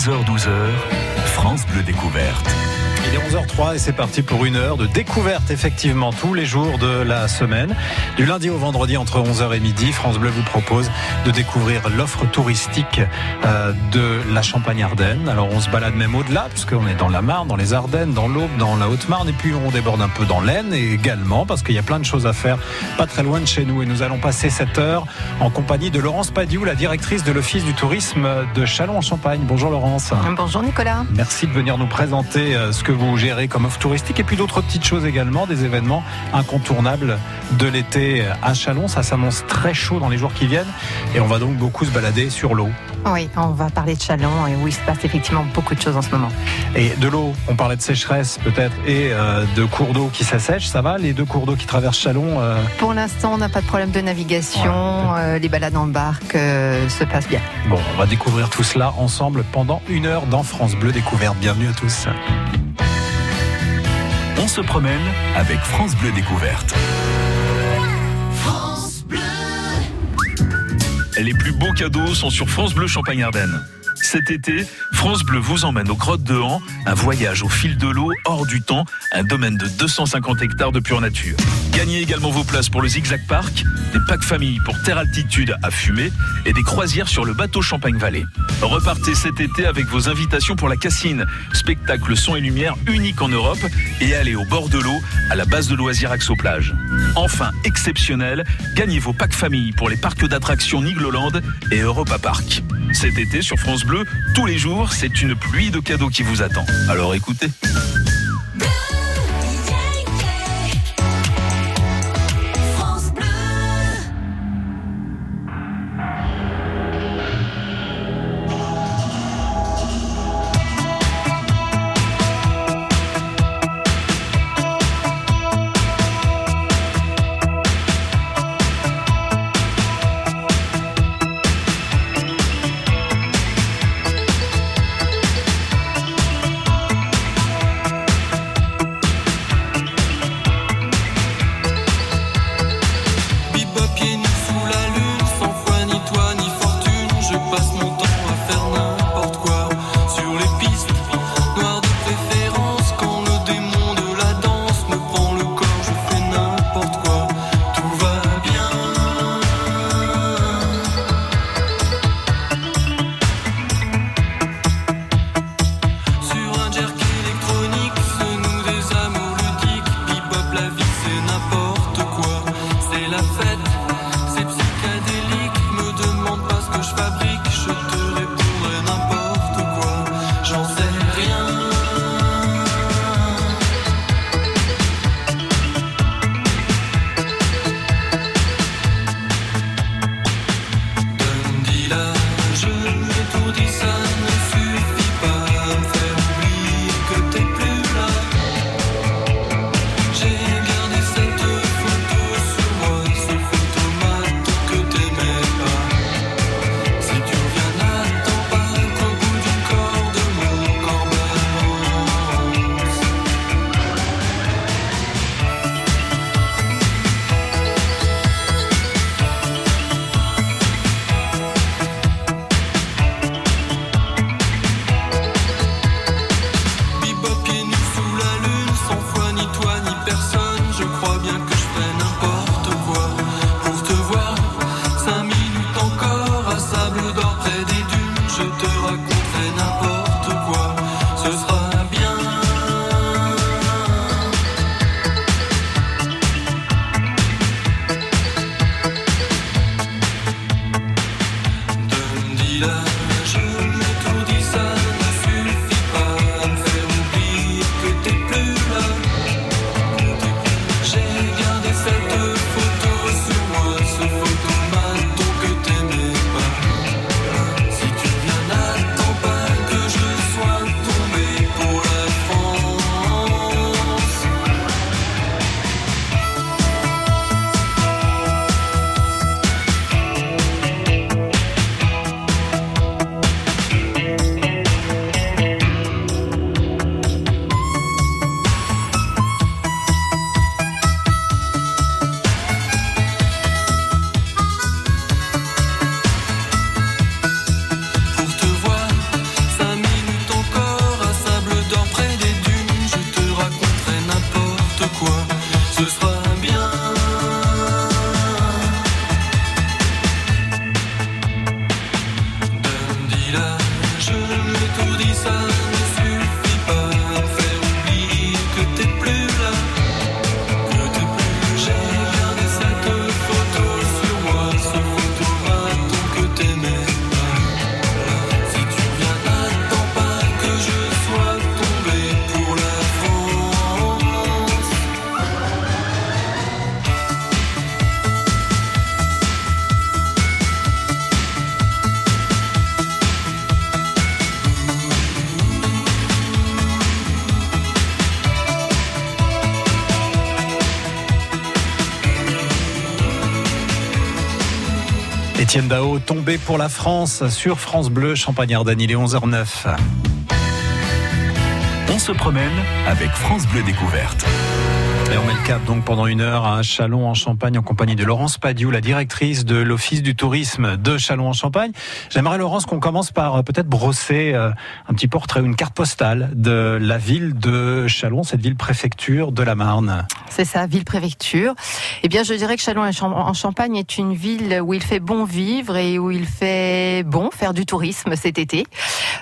11h-12h, France Bleu Découverte. Il est 11h03 et c'est parti pour une heure de découverte effectivement tous les jours de la semaine. Du lundi au vendredi entre 11h et midi, France Bleu vous propose de découvrir l'offre touristique euh, de la Champagne-Ardenne. Alors on se balade même au-delà puisqu'on est dans la Marne, dans les Ardennes, dans l'Aube, dans la Haute-Marne et puis on déborde un peu dans l'Aisne également parce qu'il y a plein de choses à faire pas très loin de chez nous et nous allons passer cette heure en compagnie de Laurence Padiou, la directrice de l'Office du tourisme de Chalon-en-Champagne. Bonjour Laurence. Bonjour Nicolas. Merci de venir nous présenter euh, ce que vous gérez comme offre touristique et puis d'autres petites choses également, des événements incontournables de l'été à Chalon. Ça s'annonce très chaud dans les jours qui viennent et on va donc beaucoup se balader sur l'eau. Oui, on va parler de Chalon et où il se passe effectivement beaucoup de choses en ce moment. Et de l'eau, on parlait de sécheresse peut-être et euh, de cours d'eau qui s'assèchent, ça va Les deux cours d'eau qui traversent Chalon euh? Pour l'instant, on n'a pas de problème de navigation, Ouais. euh, les balades en barque se passent bien. Bon, on va découvrir tout cela ensemble pendant une heure dans France Bleu Découverte. Bienvenue à tous. On se promène avec France Bleu Découverte. Les plus beaux cadeaux sont sur France Bleu Champagne-Ardenne. Cet été, France Bleu vous emmène aux grottes de Han, un voyage au fil de l'eau, hors du temps, un domaine de 250 hectares de pure nature. Gagnez également vos places pour le Zigzag Park, des packs famille pour terre altitude à fumer et des croisières sur le bateau Champagne-Vallée. Repartez cet été avec vos invitations pour la Cassine, spectacle son et lumière unique en Europe, et allez au bord de l'eau à la base de loisirs Axo-Plage. Enfin, exceptionnel, gagnez vos packs famille pour les parcs d'attractions Nigloland et Europa Park. Cet été sur France Bleu, tous les jours, c'est une pluie de cadeaux qui vous attend. Alors écoutez. La vie c'est Étienne Dao tombé pour la France sur France Bleu Champagne-Ardenne. Il est 11h09. On se promène avec France Bleu Découverte. On met le cap donc pendant une heure à Chalon en Champagne en compagnie de Laurence Padiou, la directrice de l'Office du tourisme de Chalon en Champagne. J'aimerais Laurence qu'on commence par euh, peut-être brosser euh, un petit portrait, une carte postale de la ville de Chalon, cette ville préfecture de la Marne. C'est ça, ville-préfecture. Eh bien, je dirais que Chalon en Champagne est une ville où il fait bon vivre et où il fait bon faire du tourisme cet été.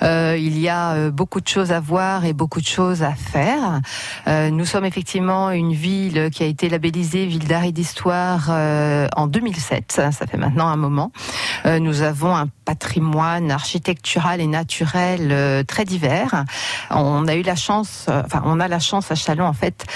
Euh, il y a beaucoup de choses à voir et beaucoup de choses à faire. Nous sommes effectivement une ville qui a été labellisée ville d'art et d'histoire euh, en 2007. Ça fait maintenant un moment. Euh, nous avons un patrimoine architectural et naturel euh, très divers. On a eu la chance, enfin, on a la chance à Chalon en fait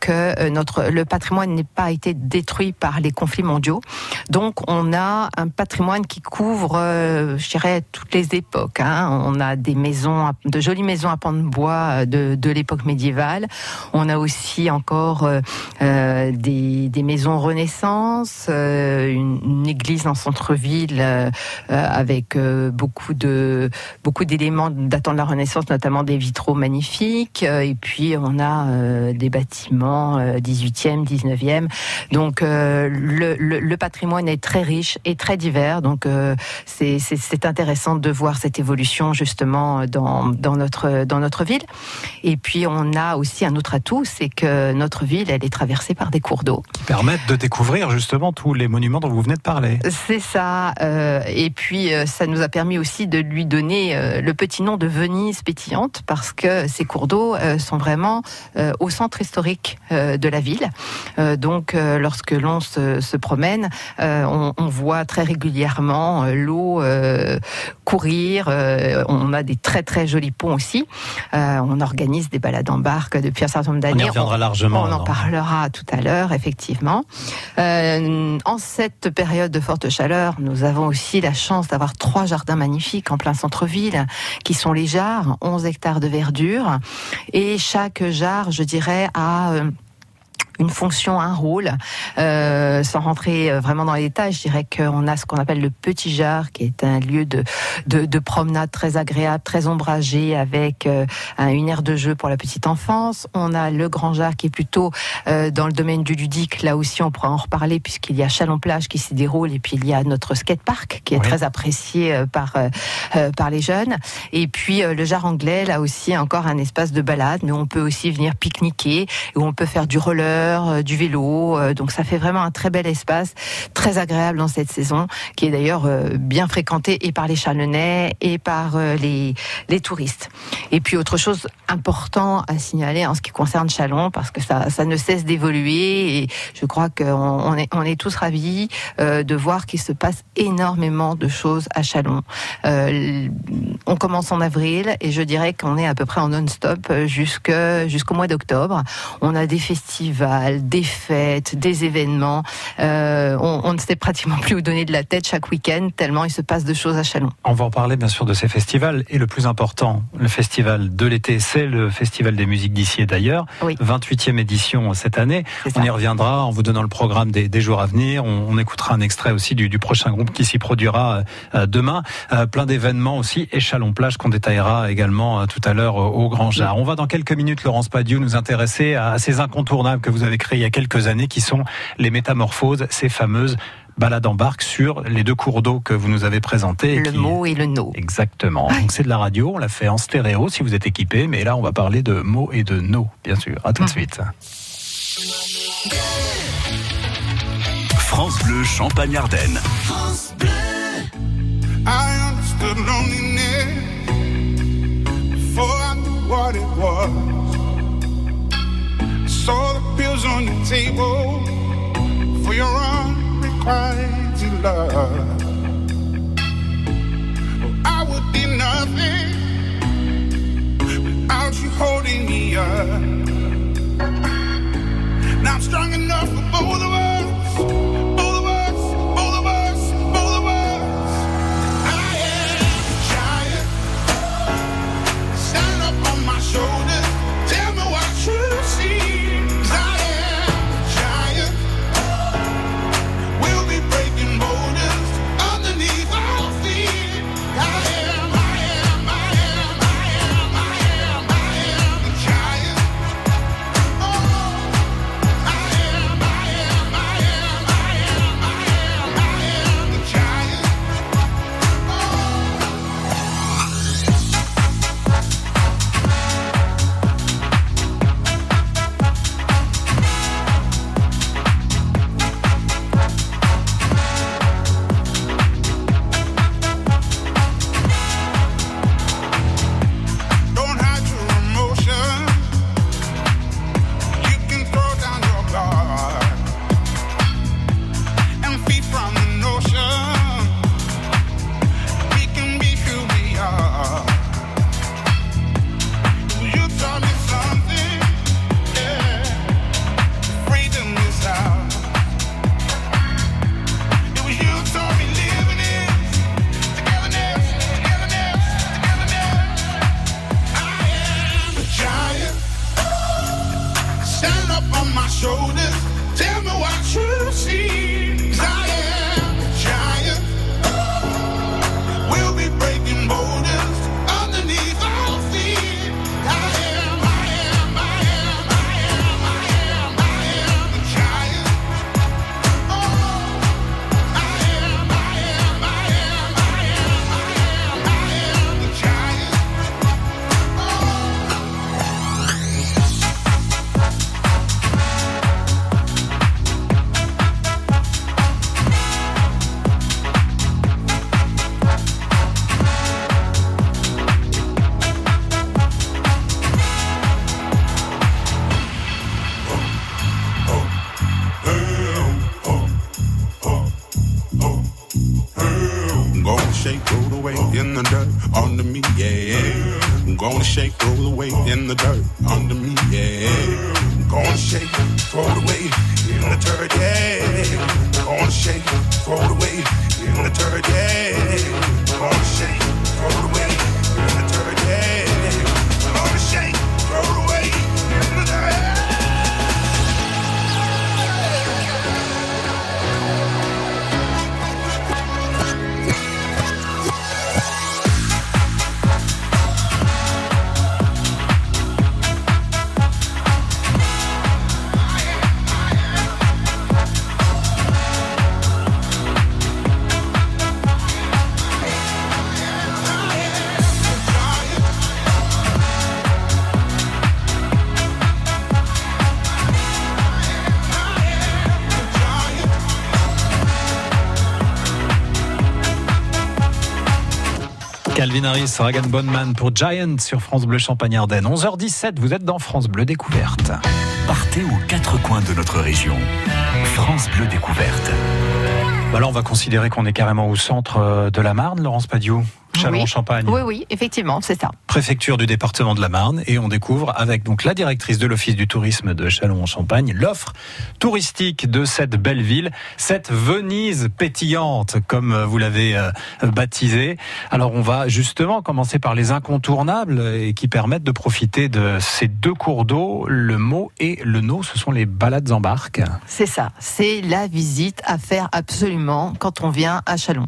que notre le patrimoine n'ait pas été détruit par les conflits mondiaux. Donc, on a un patrimoine qui couvre, je dirais, toutes les époques. Hein. On a des maisons, de jolies maisons à pans de bois de, de l'époque médiévale. On a aussi encore euh, des, des, maisons Renaissance, euh, une, église en centre-ville euh, avec beaucoup de beaucoup d'éléments datant de la Renaissance, notamment des vitraux magnifiques. et puis on a des bâtiments 18e, 19e. Donc le, patrimoine est très riche et très divers. Donc c'est intéressant de voir cette évolution justement dans, dans notre dans notre ville. Et puis on a aussi un autre atout, c'est que notre ville elle est traversée par des cours d'eau. Qui permettent de découvrir justement tous les monuments dont vous venez de parler. C'est ça. Euh, et puis euh, ça nous a permis aussi de lui donner euh, le petit nom de Venise pétillante parce que ces cours d'eau sont vraiment au centre historique de la ville. donc lorsque l'on se, se promène, on, on, voit très régulièrement l'eau courir. on a des très très jolis ponts aussi. on organise des balades en barque depuis un certain nombre d'années. On y reviendra largement. On en parlera tout à l'heure, effectivement. Euh, en cette période de forte chaleur, nous avons aussi la chance d'avoir trois jardins magnifiques en plein centre-ville, qui sont les jarres, 11 hectares de verdure. Et chaque jarre, je dirais, a... Euh, une fonction, un rôle. Euh, sans rentrer euh, vraiment dans les détails, je dirais qu'on a ce qu'on appelle le Petit Jar, qui est un lieu de, de, de promenade très agréable, très ombragé, avec euh, une aire de jeu pour la petite enfance. On a le Grand Jar, qui est plutôt euh, dans le domaine du ludique. Là aussi, on pourra en reparler, puisqu'il y a Chalon-Plage qui s'y déroule, et puis il y a notre skatepark, qui est oui. très apprécié euh, par, euh, par les jeunes. Et puis le Jar anglais, là aussi, encore un espace de balade, mais on peut aussi venir pique-niquer, où on peut faire du roller, euh, du vélo. Euh, donc ça fait vraiment un très bel espace, très agréable dans cette saison, qui est d'ailleurs euh, bien fréquenté et par les Chalonnais et par les, les touristes. Et puis autre chose important à signaler en ce qui concerne Chalon, parce que ça, ça ne cesse d'évoluer et je crois qu'on on est, on est tous ravis de voir qu'il se passe énormément de choses à Chalon. On commence en avril et je dirais qu'on est à peu près en non-stop jusqu'au mois d'octobre. On a des festivals, des fêtes, des événements. Euh, on, on, ne sait pratiquement plus où donner de la tête chaque week-end, tellement il se passe de choses à Chalon. On va en parler bien sûr de ces festivals. Et le plus important, le festival de l'été, c'est le Festival des musiques d'ici et d'ailleurs. Oui. 28e édition cette année. On y reviendra en vous donnant le programme des, des jours à venir. On, on, écoutera un extrait aussi du, du prochain groupe qui s'y produira euh, demain. Euh, plein d'événements aussi. Et Chalon-Plage qu'on détaillera également euh, tout à l'heure au Grand Jar. On va dans quelques minutes, Laurence Padiou, nous intéresser à ces incontournables que vous avez créés il y a quelques années qui sont les métamorphoses, ces fameuses balades en barque sur les deux cours d'eau que vous nous avez présentés. Le qui... mot et le no. Exactement. Ouais. Donc c'est de la radio, on l'a fait en stéréo si vous êtes équipé, mais là on va parler de mots et de no, bien sûr. À tout de suite. France Bleu Champagne-Ardenne. France Bleu. I understood loneliness before I knew what it was. On the table for your unrequited love. I would be nothing without you holding me up. Now I'm strong enough for both of us. Harris, Ragan Bonman pour Giant sur France Bleu Champagne-Ardenne. 11h17, vous êtes dans France Bleu Découverte. Partez aux quatre coins de notre région. France Bleu Découverte. Bah là, on va considérer qu'on est carrément au centre euh, de la Marne, Laurence Padiou. Châlons-en-Champagne. Oui, oui, effectivement, c'est ça. préfecture du département de la Marne et on découvre avec donc la directrice de l'office du tourisme de Châlons-en-Champagne l'offre touristique de cette belle ville, cette Venise pétillante comme vous l'avez euh, baptisée. Alors on va justement commencer par les incontournables et qui permettent de profiter de ces deux cours d'eau, le Mot et le No, ce sont les balades en barque. C'est ça. C'est la visite à faire absolument quand on vient à Chalon.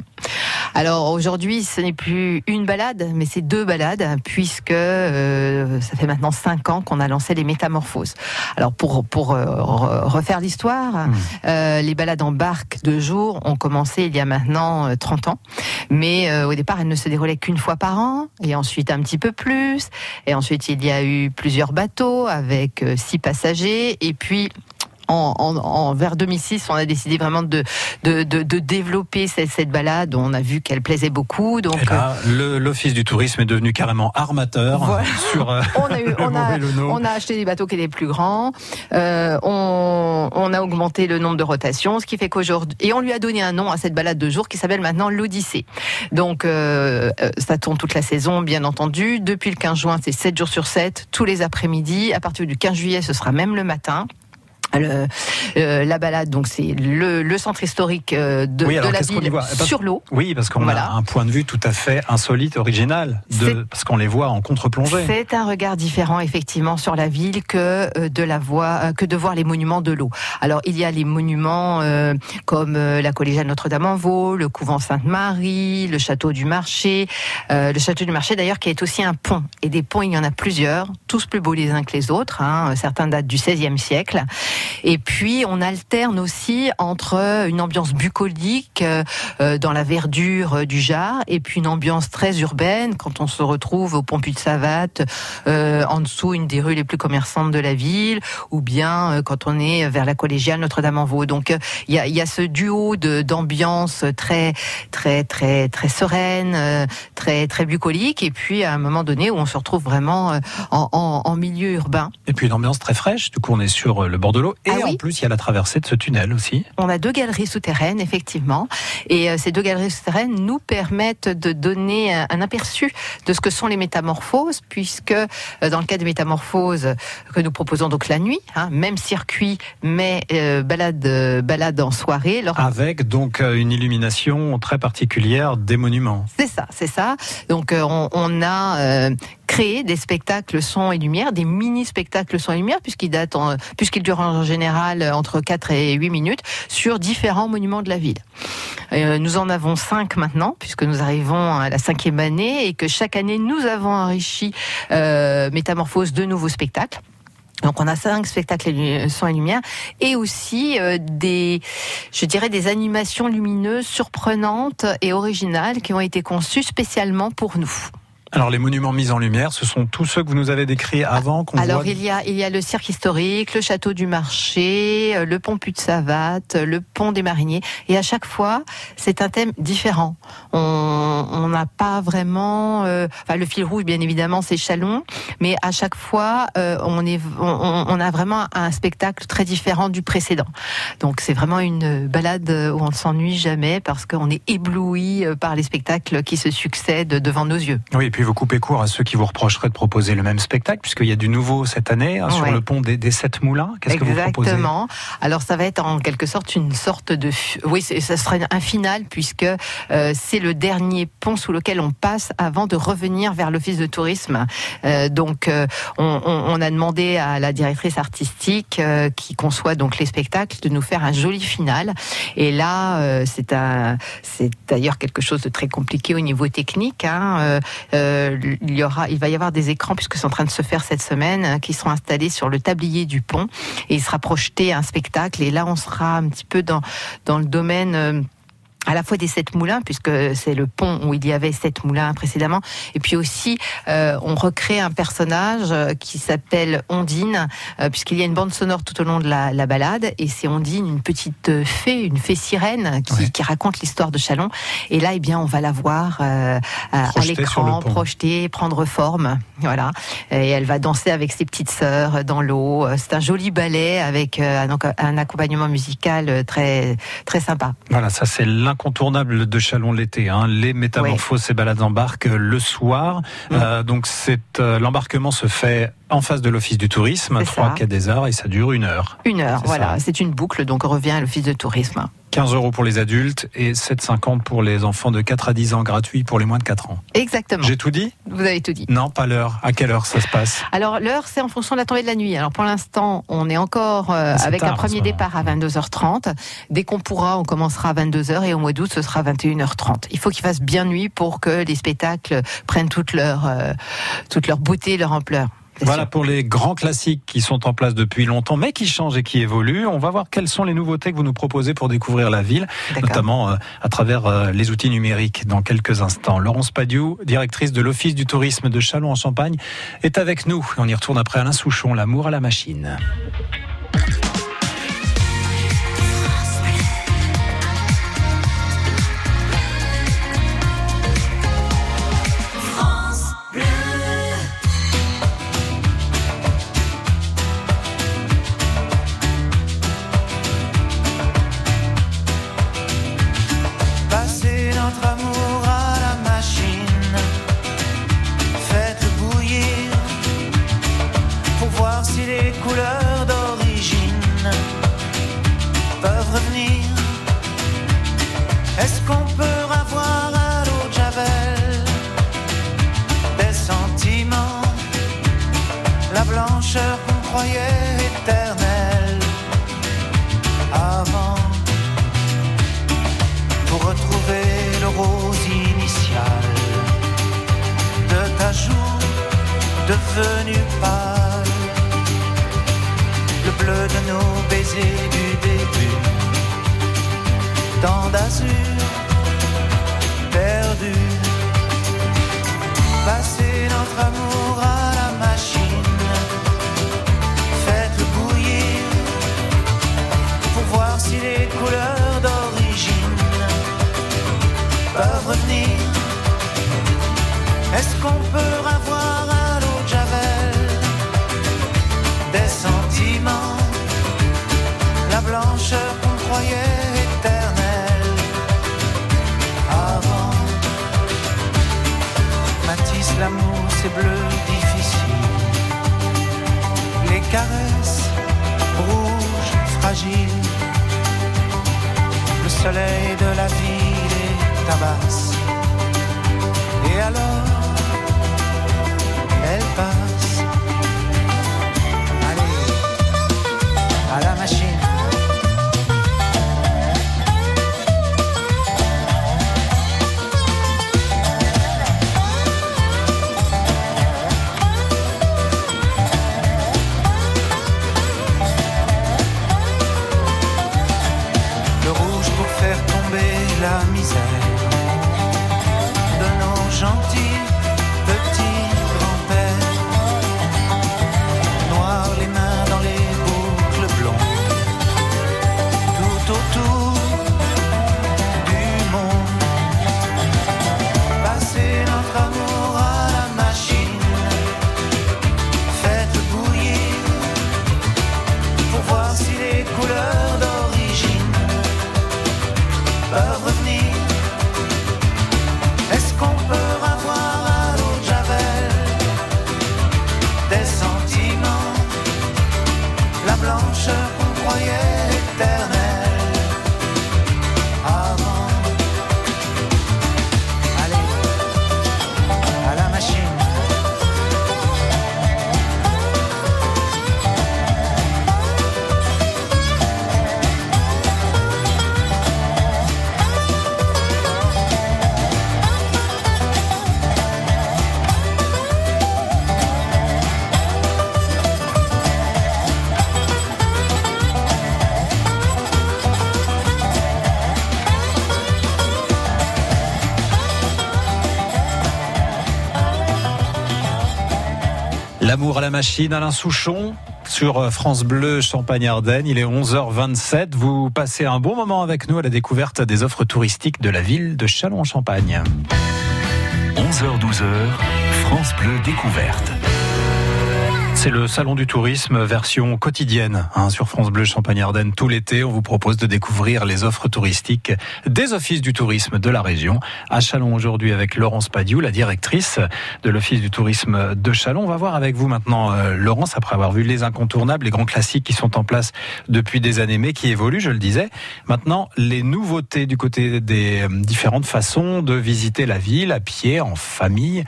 Alors aujourd'hui, ce n'est plus une balade, mais c'est deux balades, puisque euh, ça fait maintenant cinq ans qu'on a lancé les métamorphoses. Alors pour pour euh, re- refaire l'histoire, euh, les balades en barque de jour ont commencé il y a maintenant euh, 30 ans, mais au départ elles ne se déroulaient qu'une fois par an, et ensuite un petit peu plus, et ensuite il y a eu plusieurs bateaux avec six passagers, et puis en, en, en- vers 2006, on a décidé vraiment de, de, de, de développer cette, cette balade. On a vu qu'elle plaisait beaucoup. Donc, Et là, le- l'office du tourisme est devenu carrément armateur Voilà. sur euh, on a, eu, on, a, on acheté des bateaux qui étaient plus grands. Euh, on, on a augmenté le nombre de rotations, ce qui fait qu'aujourd'hui et on lui a donné un nom à cette balade de jour qui s'appelle maintenant l'Odyssée. Donc euh, euh, ça tourne toute la saison, bien entendu. Depuis le 15 juin, c'est 7 jours sur 7, tous les après-midi. À partir du 15 juillet, ce sera même le matin. Le- euh, la balade, donc c'est le, le centre historique euh, de, Oui, alors de la ville Parce- sur l'eau. Oui, parce qu'on Voilà. a un point de vue tout à fait insolite, original, de, parce qu'on les voit en contre-plongée. C'est un regard différent effectivement sur la ville que euh, de la voir, euh, que de voir les monuments de l'eau. Alors il y a les monuments euh, comme la collégiale Notre-Dame-en-Vaux, le couvent Sainte-Marie, le château du Marché, euh, le château du Marché d'ailleurs qui est aussi un pont. Et des ponts il y en a plusieurs, tous plus beaux les uns que les autres. Hein. Certains datent du XVIe siècle. Et puis on alterne aussi entre une ambiance bucolique euh, euh, dans la verdure euh, du Jard et puis une ambiance très urbaine quand on se retrouve au Pont-Puy de Savate, en dessous une des rues les plus commerçantes de la ville, ou bien quand on est vers la collégiale Notre-Dame-en-Vaux. Donc il y, a, ce duo d'ambiance très très très très sereine, très très bucolique, et puis à un moment donné où on se retrouve vraiment en, milieu urbain. Et puis une ambiance très fraîche, du coup on est sur le bord de l'eau, et Ah en plus il y a la traversée de ce tunnel aussi. On a deux galeries souterraines, effectivement. Et euh, ces deux galeries souterraines nous permettent de donner un, un aperçu de ce que sont les métamorphoses, puisque euh, dans le cas des métamorphoses euh, que nous proposons donc la nuit, hein, même circuit, mais euh, balade, euh, balade en soirée. Avec donc euh, une illumination très particulière des monuments. C'est ça, c'est ça. Donc euh, on, on a créé des spectacles son et lumière, des mini spectacles son et lumière, puisqu'ils datent, en- puisqu'ils durent en général entre 4 et 8 minutes sur différents monuments de la ville. Euh, nous en avons cinq maintenant, puisque nous arrivons à la cinquième année et que chaque année nous avons enrichi euh, Métamorphose de nouveaux spectacles. Donc on a cinq spectacles son et lumière et aussi euh, des, je dirais des animations lumineuses surprenantes et originales qui ont été conçues spécialement pour nous. Alors les monuments mis en lumière, ce sont tous ceux que vous nous avez décrits avant qu'on Alors voit. il y a il y a le cirque historique, le château du marché, euh, le pont de Savate, le pont des mariniers et à chaque fois c'est un thème différent. on n'a pas vraiment. euh, enfin, le fil rouge, bien évidemment, c'est Chalon, mais à chaque fois, euh, on est, on, on a vraiment un spectacle très différent du précédent. Donc, c'est vraiment une balade où on ne s'ennuie jamais parce qu'on est ébloui euh, par les spectacles qui se succèdent devant nos yeux. Oui, et puis vous coupez court à ceux qui vous reprocheraient de proposer le même spectacle, puisqu'il y a du nouveau cette année hein, sur le pont des, des Sept Moulins. Qu'est-ce que vous proposez Exactement. Alors ça va être en quelque sorte une sorte de, oui, ça sera un final puisque euh, c'est le dernier pont sous lequel on passe avant de revenir vers l'office de tourisme. Euh, donc euh, on, a demandé à la directrice artistique qui conçoit donc les spectacles de nous faire un joli final. Et là, c'est un, c'est d'ailleurs quelque chose de très compliqué au niveau technique. hein. Euh, euh, il y aura, il va y avoir des écrans puisque c'est en train de se faire cette semaine hein, qui seront installés sur le tablier du pont et il sera projeté un spectacle. Et là, on sera un petit peu dans dans le domaine. Euh, à la fois des sept moulins, puisque c'est le pont où il y avait sept moulins précédemment, et puis aussi euh, on recrée un personnage euh, qui s'appelle Ondine, euh, puisqu'il y a une bande sonore tout au long de la, la balade, et c'est Ondine, une petite euh, fée, une fée sirène qui, Ouais. qui raconte l'histoire de Chalon. Et là, eh bien, on va la voir euh, à, l'écran, projetée, prendre forme, voilà. Et elle va danser avec ses petites sœurs dans l'eau. Euh, C'est un joli ballet avec euh, un, enco- un accompagnement musical euh, très très sympa. Voilà, ça c'est l'incontournable de Chalon l'été. Hein. Les métamorphoses et balades en barque le soir. Mm. Euh, donc c'est euh, l'embarquement se fait en face de l'office du tourisme, C'est 3 ça. quai des Arts, et ça dure une heure. Une heure, voilà. C'est une boucle, donc on revient à l'office de tourisme. 15 euros pour les adultes et 7,50 pour les enfants de 4 à 10 ans, gratuit pour les moins de 4 ans. Exactement. J'ai tout dit? Vous avez tout dit. Non, pas l'heure. À quelle heure ça se passe? Alors l'heure, c'est en fonction de la tombée de la nuit. Alors pour l'instant, on est encore euh, C'est avec tard, un premier départ à 22h30. Dès qu'on pourra, on commencera à 22h et au mois d'août, ce sera 21h30. Il faut qu'il fasse bien nuit pour que les spectacles prennent toute leur, euh, toute leur beauté, leur ampleur. Voilà pour les grands classiques qui sont en place depuis longtemps, mais qui changent et qui évoluent. On va voir quelles sont les nouveautés que vous nous proposez pour découvrir la ville, notamment euh, à travers euh, les outils numériques dans quelques instants. Laurence Padiou, directrice de l'Office du tourisme de Châlons en Champagne, est avec nous. On y retourne après Alain Souchon, l'amour à la machine. Est machine, Alain Souchon, sur euh, France Bleu Champagne-Ardenne. Il est 11h27. Vous passez un bon moment avec nous à la découverte des offres touristiques de la ville de Châlons-en-Champagne. 11h-12h, France Bleu découverte. C'est le salon du tourisme version quotidienne hein, sur France Bleu Champagne-Ardenne tout l'été. On vous propose de découvrir les offres touristiques des offices du tourisme de la région. À Chalon aujourd'hui avec Laurence Padiou, la directrice de l'office du tourisme de Chalon. On va voir avec vous maintenant, euh, Laurence, après avoir vu les incontournables, les grands classiques qui sont en place depuis des années mais qui évoluent, je le disais. Maintenant, les nouveautés du côté des euh, différentes façons de visiter la ville à pied, en famille.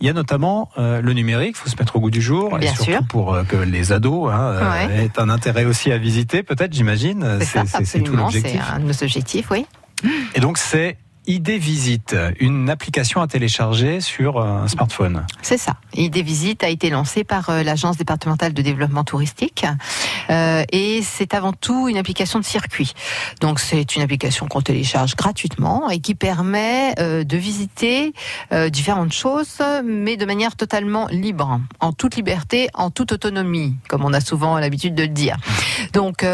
Il y a notamment euh, le numérique, il faut se mettre au goût du jour, Bien et surtout sûr. pour euh, que les ados hein, euh, Ouais. aient un intérêt aussi à visiter, peut-être, j'imagine. C'est tout absolument. C'est l'objectif. un de nos objectifs, oui. Et donc c'est ID Visite, une application à télécharger sur euh, un smartphone. C'est ça. Idée Visite a été lancée par euh, l'Agence départementale de développement touristique euh, et c'est avant tout une application de circuit. Donc c'est une application qu'on télécharge gratuitement et qui permet de visiter différentes choses, mais de manière totalement libre, en toute liberté, en toute autonomie, comme on a souvent l'habitude de le dire. Donc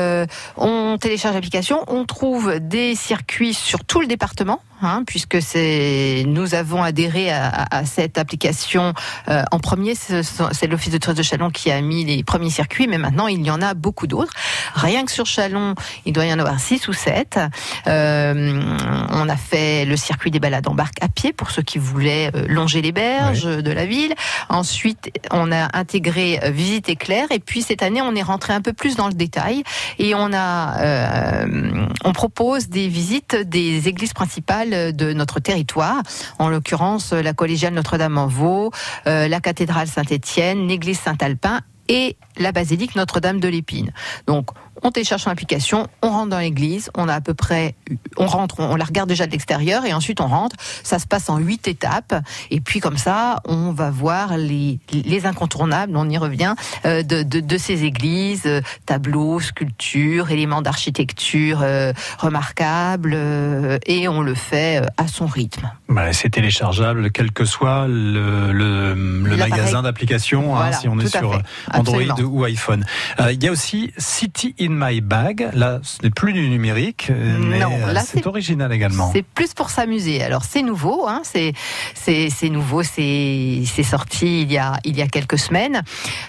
on télécharge l'application, on trouve des circuits sur tout le département. Hein, puisque c'est nous avons adhéré à, à- à cette application euh, en premier, c'est l'Office de tourisme de Chalon qui a mis les premiers circuits, mais maintenant il y en a beaucoup d'autres. Rien que sur Chalon, il doit y en avoir six ou sept. Euh, on a fait le circuit des balades en barque à pied pour ceux qui voulaient euh, longer les berges de la ville. Ensuite, on a intégré euh, visite éclair, et puis cette année, on est rentré un peu plus dans le détail et on a, euh, on propose des visites des églises principales de notre territoire, en l'occurrence la collégiale Notre-Dame-en-Vaux, euh, la cathédrale Saint-Étienne, l'église Saint-Alpin et la basilique Notre-Dame de l'Épine. Donc, on télécharge l'application, on rentre dans l'église, on a à peu près, on rentre, on, on la regarde déjà de l'extérieur et ensuite on rentre. Ça se passe en huit étapes et puis comme ça, on va voir les, les incontournables, on y revient, euh, de, de, de ces églises, euh, tableaux, sculptures, éléments d'architecture euh, remarquables et on le fait à son rythme. Bah, c'est téléchargeable, quel que soit le, le, le L'appareil. magasin d'application, hein, si on est sur. Android Absolument. ou iPhone. Il y a aussi City in My Bag. Là, ce n'est plus du numérique, euh, mais euh, c'est original également. C'est plus pour s'amuser. Alors c'est nouveau, hein, c'est nouveau, c'est c'est sorti il y a il y a quelques semaines.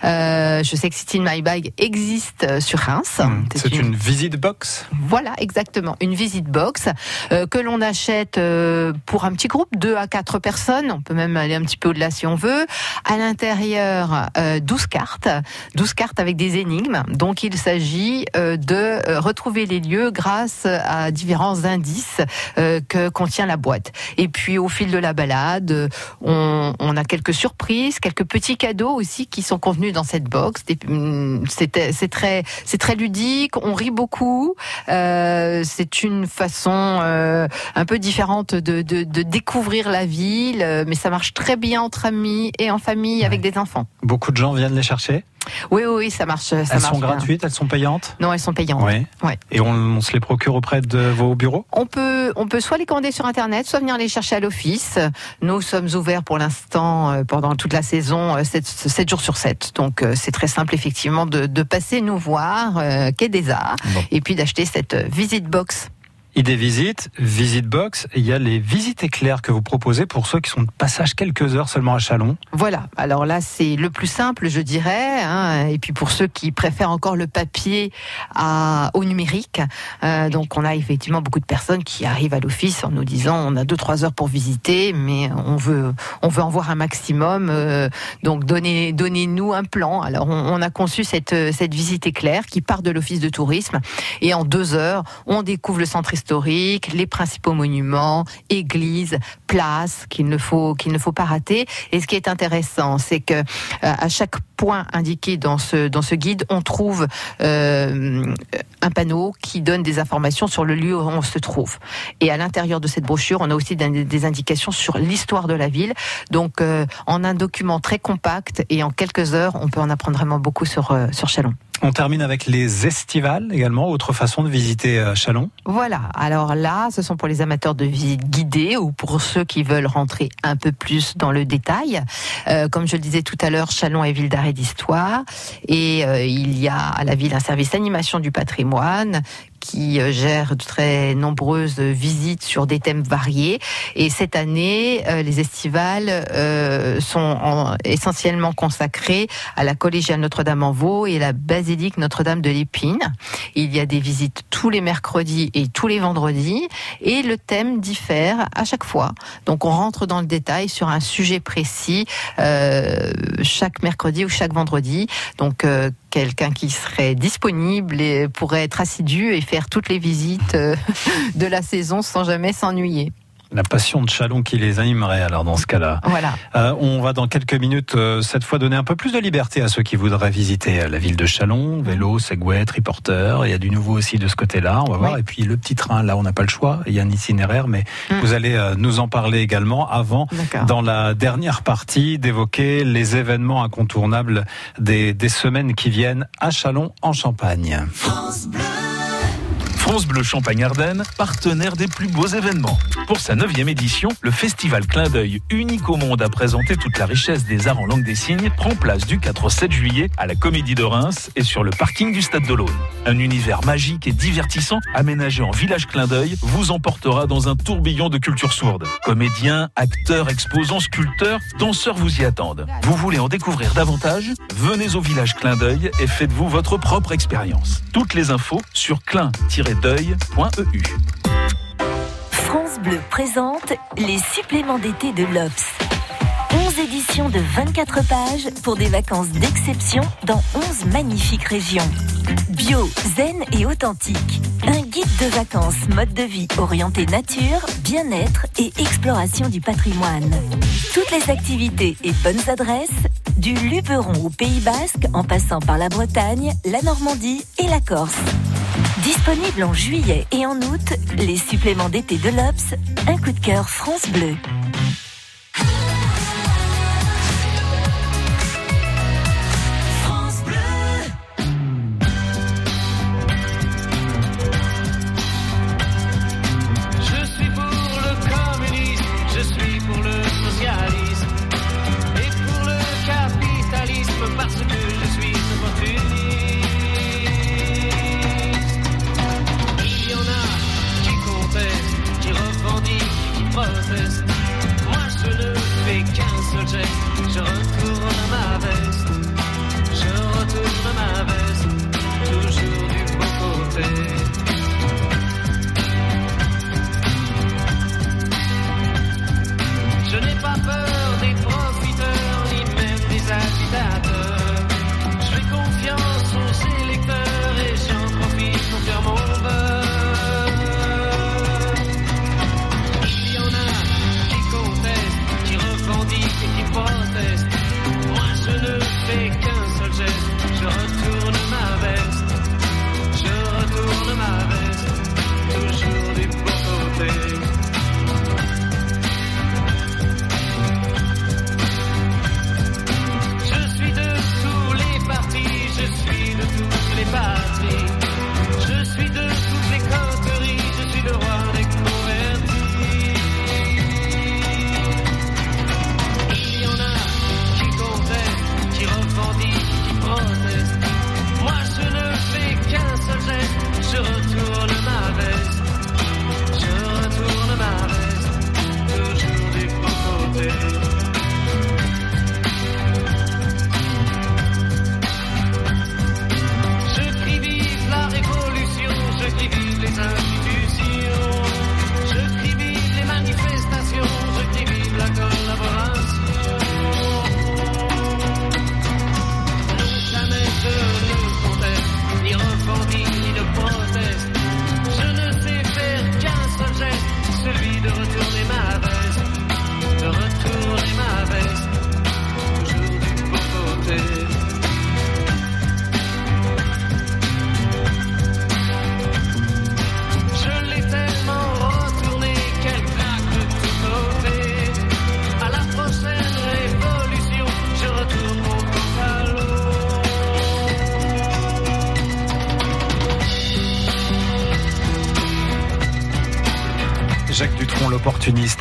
Euh, je sais que City in My Bag existe sur Reims. Hum, C'est une visite box. Voilà, exactement. Une visite box euh, que l'on achète euh, pour un petit groupe, 2 à 4 personnes. On peut même aller un petit peu au-delà si on veut. À l'intérieur, euh, 12 cartes. 12 cartes avec des énigmes. Donc, il s'agit de euh, retrouver les lieux grâce à différents indices euh, que contient la boîte. Et puis, au fil de la balade, euh, on, on a quelques surprises, quelques petits cadeaux aussi qui sont contenus dans cette box. Hum, C'est très, c'est très ludique. On rit beaucoup. Euh, c'est une façon euh, un peu différente de, de, de découvrir la ville, euh, mais ça marche très bien entre amis et en famille avec des enfants. Beaucoup de gens viennent les chercher? Oui, oui, oui, ça marche. Ça elles marche sont bien. gratuites, elles sont payantes? Non, elles sont payantes. Ouais. Ouais. Et on, on se les procure auprès de vos bureaux? On peut, on peut soit les commander sur Internet, soit venir les chercher à l'office. Nous sommes ouverts pour l'instant euh, pendant toute la saison, 7, jours sur 7. Donc euh, c'est très simple effectivement de, de passer nous voir, euh, quai des Arts, Bon. et puis d'acheter cette euh, visite box. Idée visite, visite box. Il y a les visites éclairs que vous proposez pour ceux qui sont de passage quelques heures seulement à Chalon. Voilà. Alors là, c'est le plus simple, je dirais. hein. Et puis pour ceux qui préfèrent encore le papier au numérique, euh, donc on a effectivement beaucoup de personnes qui arrivent à l'office en nous disant on a deux trois heures pour visiter, mais on veut on veut en voir un maximum. euh, donc donnez donnez-nous un plan. Alors on, a conçu cette cette visite éclair qui part de l'office de tourisme et en deux heures on découvre le centre historique, les principaux monuments, églises, places qu'il ne faut qu'il ne faut pas rater. Et ce qui est intéressant, c'est que euh, à chaque point indiqué dans ce dans ce guide, on trouve euh, un panneau qui donne des informations sur le lieu où on se trouve. Et à l'intérieur de cette brochure, on a aussi des indications sur l'histoire de la ville. Donc, euh, en un document très compact et en quelques heures, on peut en apprendre vraiment beaucoup sur euh, sur Chalon. On termine avec les estivales également, autre façon de visiter euh, Chalon. Voilà, alors là, ce sont pour les amateurs de visite guidée ou pour ceux qui veulent rentrer un peu plus dans le détail. Euh, comme je le disais tout à l'heure, Chalon est ville d'arrêt d'histoire et euh, il y a à la ville un service animation du patrimoine qui euh, gère de très nombreuses visites sur des thèmes variés. Et cette année, euh, les estivales euh, sont en- essentiellement consacrés à la collégiale Notre-Dame-en-Vaux et la basilique Notre-Dame de l'Épine. Il y a des visites tous les mercredis et tous les vendredis et le thème diffère à chaque fois. Donc on rentre dans le détail sur un sujet précis chaque mercredi ou chaque vendredi. Donc quelqu'un qui serait disponible et pourrait être assidu et faire toutes les visites euh, de la saison sans jamais s'ennuyer. La passion de Chalon qui les animerait alors dans ce cas-là. Voilà. Euh, on va dans quelques minutes euh, cette fois donner un peu plus de liberté à ceux qui voudraient visiter la ville de Chalon, vélo, segway, triporteur. Il y a du nouveau aussi de ce côté-là, on va voir. Oui. Et puis le petit train, là on n'a pas le choix, il y a un itinéraire, mais Mm. vous allez euh, nous en parler également avant, dans la dernière partie, d'évoquer les événements incontournables des, des semaines qui viennent à Chalon en Champagne. France Bleu Champagne-Ardenne, partenaire des plus beaux événements. Pour sa neuvième édition, le festival Clin d'œil, unique au monde à présenter toute la richesse des arts en langue des signes, prend place du 4 au 7 juillet à la Comédie de Reims et sur le parking du Stade de. Un univers magique et divertissant, aménagé en village Clin d'œil, vous emportera dans un tourbillon de culture sourde. Comédiens, acteurs, exposants, sculpteurs, danseurs vous y attendent. Vous voulez en découvrir davantage? Venez au village Clin d'œil et faites-vous votre propre expérience. Toutes les infos sur clin-deuil.eu. France Bleu présente les suppléments d'été de l'Obs. 11 éditions de 24 pages pour des vacances d'exception dans 11 magnifiques régions. Bio, zen et authentique. Un guide de vacances mode de vie orienté nature, bien-être et exploration du patrimoine. Toutes les activités et bonnes adresses, du Luberon au Pays Basque en passant par la Bretagne, la Normandie et la Corse. Disponible en juillet et en août, les suppléments d'été de l'Obs, un coup de cœur France Bleu.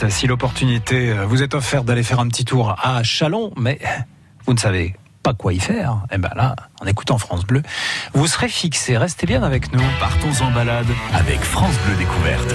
Si l'opportunité euh, vous est offerte d'aller faire un petit tour à Chalon, mais vous ne savez pas quoi y faire, eh ben là, en écoutant France Bleu, vous serez fixé. Restez bien avec nous. Partons en balade avec France Bleu Découverte.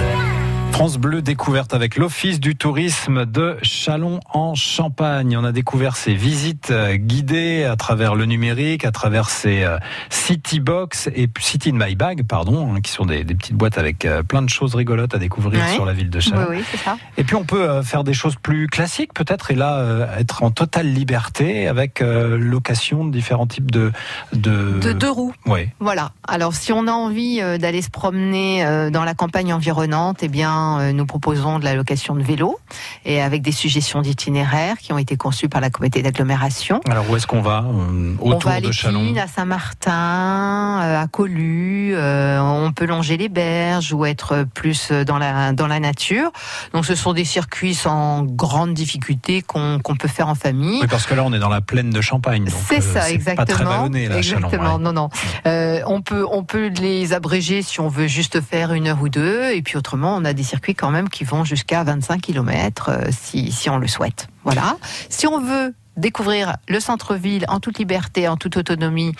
France Bleu découverte avec l'Office du tourisme de Chalon en Champagne. On a découvert ces visites euh, guidées à travers le numérique, à travers ces euh, City Box et City in My Bag, pardon, hein, qui sont des, des petites boîtes avec euh, plein de choses rigolotes à découvrir Ouais. sur la ville de Oui, Chalon. oui, c'est ça. Et puis on peut faire des choses plus classiques peut-être et là être en totale liberté avec location de différents types de de, De deux roues. Ouais. Voilà. Alors, si on a envie d'aller se promener dans la campagne environnante, eh bien, euh, nous proposons de la location de vélos et avec des suggestions d'itinéraires qui ont été conçues par la communauté d'agglomération. Alors où est-ce qu'on va euh, On autour va à de Chalon à Saint-Martin, euh, à euh, on peut longer les berges ou être plus dans la dans la nature. Donc, ce sont des circuits sans grande difficulté qu'on qu'on peut faire en famille. Oui, parce que là on est dans la plaine de Champagne. C'est ça, exactement. Pas très vallonné là, Chalon, exactement. ouais. Non, non. Euh, on peut, on peut les abréger si on veut juste faire une heure ou deux, et puis autrement, on a des circuits quand même qui vont jusqu'à 25 km si, si on le souhaite. Voilà. Si on veut découvrir le centre-ville en toute liberté, en toute autonomie,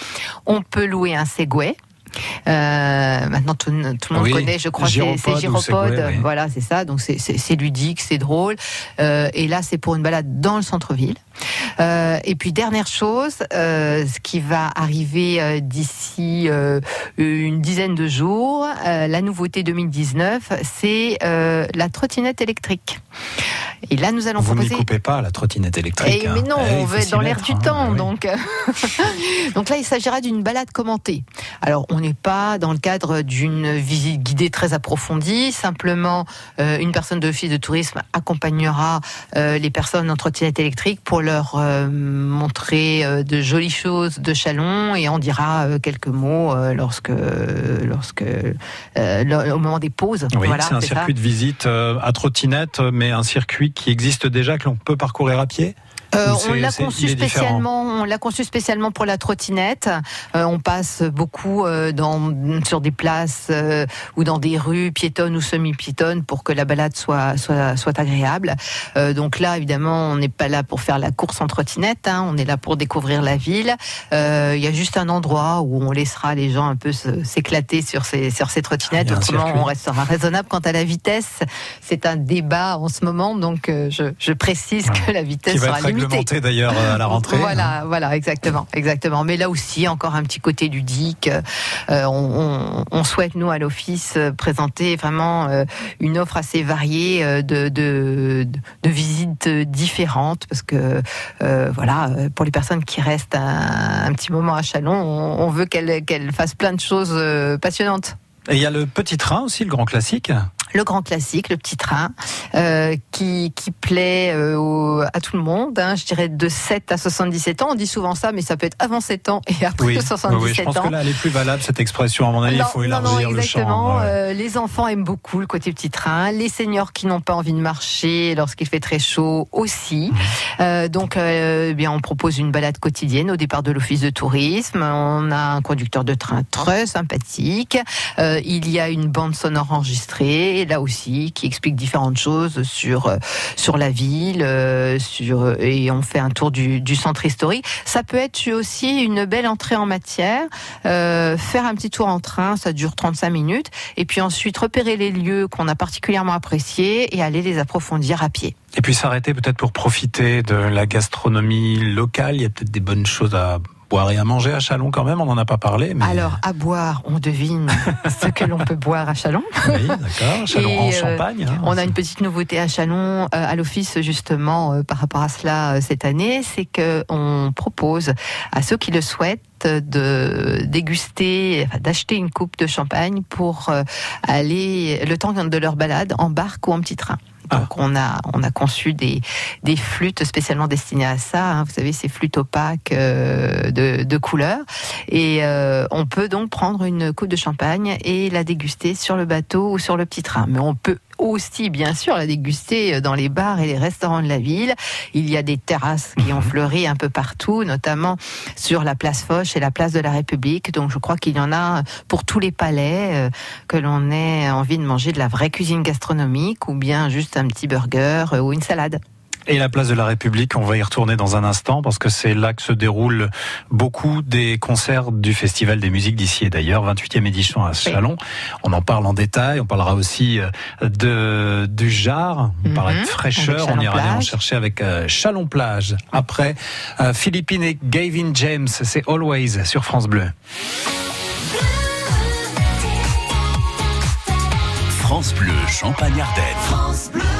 on peut louer un Segway. Euh, maintenant, tout, tout le monde Oui, connaît, je crois, c'est oui. Voilà, c'est ça. Donc, c'est- ludique, c'est drôle. Euh, et là, c'est pour une balade dans le centre-ville. Euh, et puis dernière chose, ce qui va arriver d'ici une dizaine de jours, la nouveauté 2019, c'est la trottinette électrique. Et là, nous allons Vous ne proposer. coupez pas la trottinette électrique. Eh, hein. mais non, Eh, on s'y dans l'air du hein. temps, oui. donc. donc là, il s'agira d'une balade commentée. Alors, on n'est pas dans le cadre d'une visite guidée très approfondie. Simplement, euh, une personne de l'office de tourisme accompagnera euh, les personnes en trottinette électrique pour leur euh, montrer de jolies choses de Chalon et on dira quelques mots lorsque, lorsque, au moment des pauses. Oui, Voilà, c'est un ça. circuit de visite à trottinette, mais un circuit qui existe déjà, que l'on peut parcourir à pied Euh, on l'a conçu différent spécialement. On l'a conçu spécialement pour la trottinette. Euh, on passe beaucoup euh, dans, sur des places euh, ou dans des rues piétonnes ou semi-piétonnes pour que la balade soit soit, soit agréable. Euh, donc là, évidemment, on n'est pas là pour faire la course en trottinette. hein. on est là pour découvrir la ville. Euh, Il y a juste un endroit où on laissera les gens un peu s'éclater sur ces sur ces trottinettes. Autrement, on restera raisonnable quant à la vitesse. C'est un débat en ce moment, donc euh, je, je précise que la vitesse sera limitée. Réglementé d'ailleurs à la rentrée. Voilà, voilà, exactement, exactement. Mais là aussi, encore un petit côté ludique. Euh, on, souhaite nous à l'office euh, présenter vraiment euh, une offre assez variée de, de, de visites différentes, parce que euh, voilà, pour les personnes qui restent un, un petit moment à Chalon, on, on veut qu'elles fassent plein de choses passionnantes. Et il y a le petit train aussi, le grand classique. Le grand classique, le petit train, euh, qui, qui plaît euh, au- à tout le monde. hein. je dirais de 7 à 77 ans. On dit souvent ça, mais ça peut être avant 7 ans et après Oui, oui, 77 oui, je pense ans. que là, elle est plus valable, cette expression. À mon avis, il faut non, non, élargir le exactement. champ. ouais. Euh, les enfants aiment beaucoup le côté petit train. Les seniors qui n'ont pas envie de marcher lorsqu'il fait très chaud aussi. Mmh. Euh, donc, euh, eh bien, on propose une balade quotidienne au départ de l'office de tourisme. On a un conducteur de train très sympathique. Euh, il y a une bande sonore enregistrée, là aussi, qui explique différentes choses sur euh, sur la ville, euh, sur et on fait un tour du, du centre historique. Ça peut être aussi une belle entrée en matière. Euh, faire un petit tour en train, ça dure 35 minutes, et puis ensuite repérer les lieux qu'on a particulièrement appréciés et aller les approfondir à pied. Et puis s'arrêter peut-être pour profiter de la gastronomie locale. Il y a peut-être des bonnes choses à boire et à manger à Chalon quand même. On n'en a pas parlé. Mais... Alors, à boire, on devine ce que l'on peut boire à Chalon. Oui, d'accord. Chalon Et, en euh, Champagne. hein. On a une petite nouveauté à Chalon, euh, à l'office justement euh, par rapport à cela euh, cette année, c'est que on propose à ceux qui le souhaitent de déguster, d'acheter une coupe de champagne pour aller le temps de leur balade en barque ou en petit train. Donc on a on a conçu des des flûtes spécialement destinées à ça. hein. Vous savez ces flûtes opaques euh, de, de couleur et euh, on peut donc prendre une coupe de champagne et la déguster sur le bateau ou sur le petit train. Mais on peut aussi, bien sûr, la déguster dans les bars et les restaurants de la ville. Il y a des terrasses qui ont fleuri un peu partout, notamment sur la place Foch et la place de la République. Donc je crois qu'il y en a pour tous les palais, euh, que l'on ait envie de manger de la vraie cuisine gastronomique ou bien juste un petit burger euh, ou une salade. Et la place de la République, on va y retourner dans un instant parce que c'est là que se déroulent beaucoup des concerts du Festival des musiques d'ici et d'ailleurs, 28e édition à Chalon. On en parle en détail, on parlera aussi euh, de du jar, on Mhm, parlera de fraîcheur, on ira aller en chercher avec euh, Chalon Plage. Après, euh, Philippine et Gavin James, c'est Always sur France Bleu. France Bleu Champagne-Ardenne.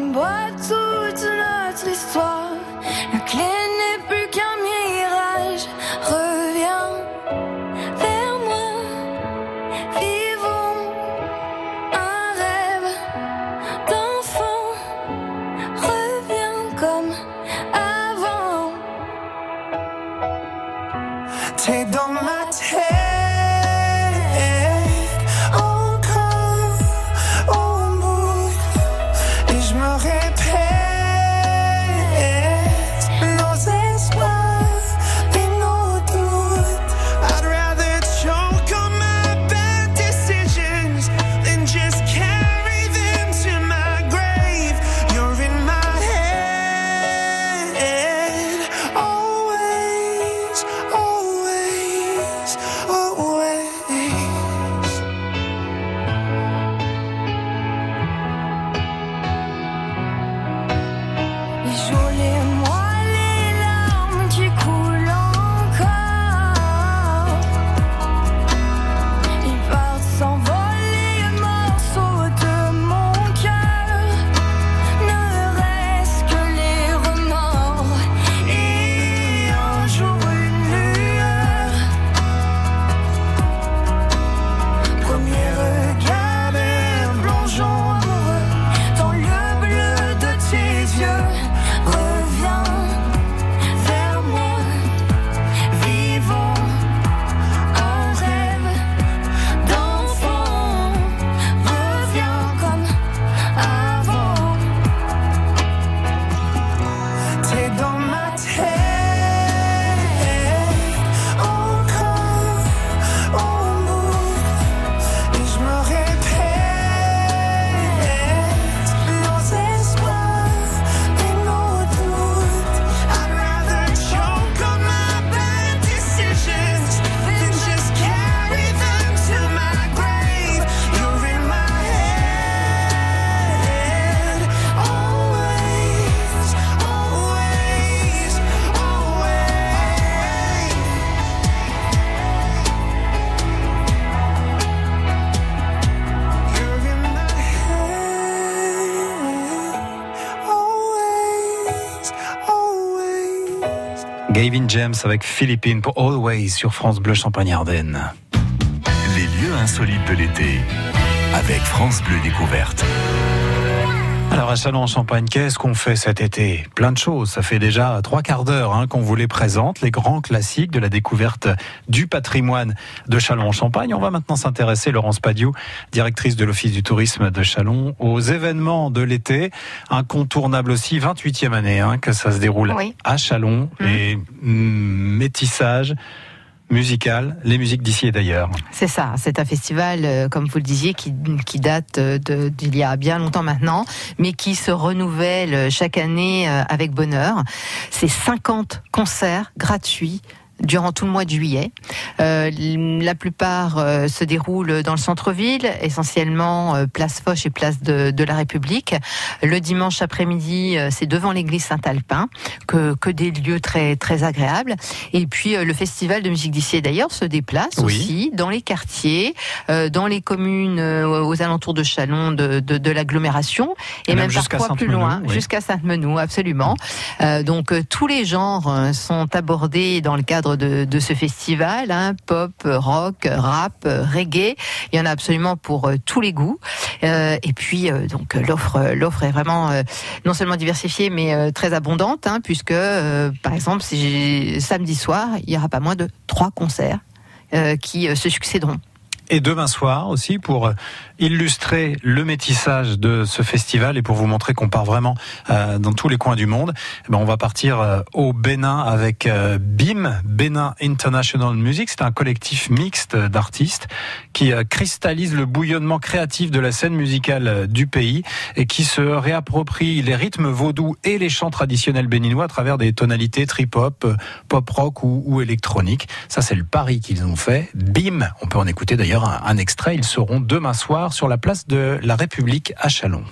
Avec Philippine pour Always sur France Bleu Champagne-Ardenne. Les lieux insolites de l'été. Avec France Bleu Découverte. Alors à Chalon-en-Champagne, qu'est-ce qu'on fait cet été Plein de choses. Ça fait déjà trois quarts d'heure hein, qu'on vous les présente, les grands classiques de la découverte du patrimoine de Chalon-en-Champagne. On va maintenant s'intéresser, Laurence Padiou, directrice de l'Office du tourisme de Chalon, aux événements de l'été. Incontournable aussi, 28e année hein, que ça se déroule Oui. à Chalon. Et mm, métissage musical, les musiques d'ici et d'ailleurs. C'est ça, c'est un festival, euh, comme vous le disiez, qui, qui date euh, d'il y a bien longtemps maintenant, mais qui se renouvelle chaque année euh, avec bonheur. C'est 50 concerts gratuits durant tout le mois de juillet. Euh, la plupart euh, se déroulent dans le centre-ville, essentiellement euh, place Foch et place de, de la République. Le dimanche après-midi, euh, c'est devant l'église Saint-Alpin, que, que des lieux très, très agréables. Et puis euh, le festival de musique d'ici d'ailleurs se déplace Oui. aussi dans les quartiers, euh, dans les communes euh, aux alentours de Chalon, de, de, de l'agglomération, et, Et même même, parfois plus loin, oui. jusqu'à Sainte-Menehould, absolument. Euh, donc euh, tous les genres sont abordés dans le cadre de, ce festival, hein, pop, rock, rap, reggae. Il y en a absolument pour euh, tous les goûts. Euh, et puis euh, donc l'offre, l'offre est vraiment non seulement diversifiée, mais très abondante, hein, puisque par exemple si samedi soir, il y aura pas moins de trois concerts qui se succéderont. Et demain soir aussi pour illustrer le métissage de ce festival et pour vous montrer qu'on part vraiment euh, dans tous les coins du monde. eh ben, on va partir euh, au Bénin avec euh, BIM, Bénin International Music. C'est un collectif mixte d'artistes qui cristallise le bouillonnement créatif de la scène musicale du pays et qui se réapproprie les rythmes vaudous et les chants traditionnels béninois à travers des tonalités trip-hop, pop-rock ou, ou électronique. Ça, c'est le pari qu'ils ont fait. BIM, on peut en écouter d'ailleurs un, extrait. Ils seront demain soir sur la place de la République à Chalon.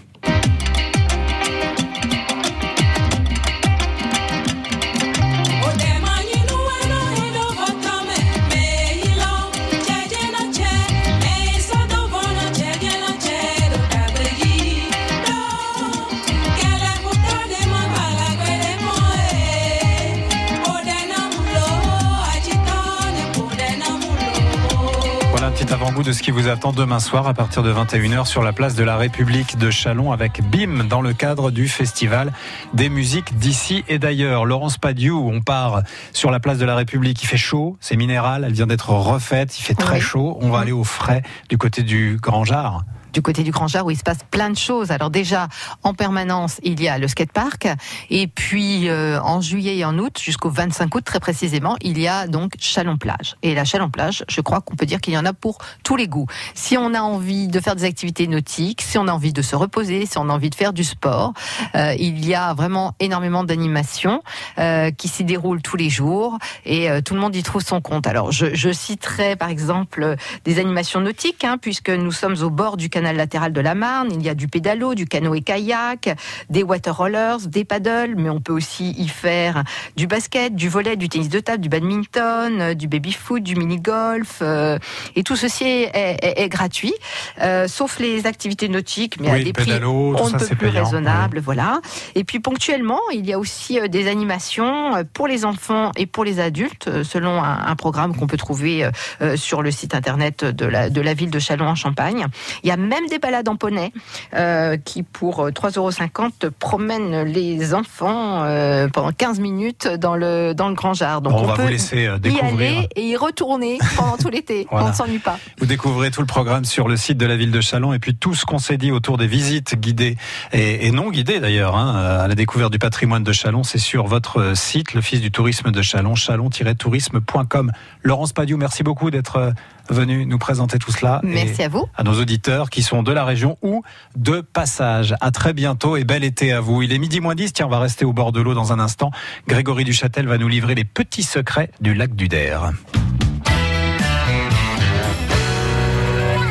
De ce qui vous attend demain soir à partir de 21h sur la place de la République de Chalon avec BIM dans le cadre du festival des musiques d'ici et d'ailleurs. Laurence Padiou, on part sur la place de la République. Il fait chaud, c'est minéral, elle vient d'être refaite, il fait très Oui. chaud. On va aller au frais du côté du Grand Jard. Du côté du Grand Jard où il se passe plein de choses. Alors déjà, en permanence, il y a le skatepark. Et puis, euh, en juillet et en août, jusqu'au 25 août très précisément, il y a donc Chalon-Plage. Et la Chalon-Plage, je crois qu'on peut dire qu'il y en a pour tous les goûts. Si on a envie de faire des activités nautiques, si on a envie de se reposer, si on a envie de faire du sport, euh, il y a vraiment énormément d'animations euh, qui s'y déroulent tous les jours et euh, tout le monde y trouve son compte. Alors, je, je citerai par exemple des animations nautiques, hein, puisque nous sommes au bord du canal latéral de la Marne. Il y a du pédalo, du canoë-kayak, des water rollers, des paddles, mais on peut aussi y faire du basket, du volet, du tennis de table, du badminton, euh, du baby-foot, du mini-golf. euh, et tout ceci est, est- est gratuit, euh, sauf les activités nautiques, mais Oui, à des prix pédalo, tout on ne peut plus payant, raisonnable, voilà. Et puis ponctuellement, il y a aussi des animations pour les enfants et pour les adultes, selon un, un programme qu'on peut trouver sur le site internet de la, de la ville de Châlons en Champagne. Il y a même des balades en poney euh, qui, pour euh, 3,50 euros, promènent les enfants euh, pendant 15 minutes dans le, dans le Grand Jardin. Donc Bon, on va peut vous laisser euh, y découvrir. aller et y retourner pendant tout l'été. Voilà. On ne s'ennuie pas. Vous découvrez tout le programme sur le site de la ville de Chalon et puis tout ce qu'on s'est dit autour des visites guidées et, et non guidées d'ailleurs hein, à la découverte du patrimoine de Chalon, c'est sur votre site, l'Office du tourisme de Chalon, chalon-tourisme.com. Laurence Padiou, merci beaucoup d'être euh, venu nous présenter tout cela. Merci et à vous. à nos auditeurs qui sont de la région ou de passage. À très bientôt et bel été à vous. Il est midi moins 10, tiens, on va rester au bord de l'eau dans un instant. Grégory Duchâtel va nous livrer les petits secrets du lac du Der.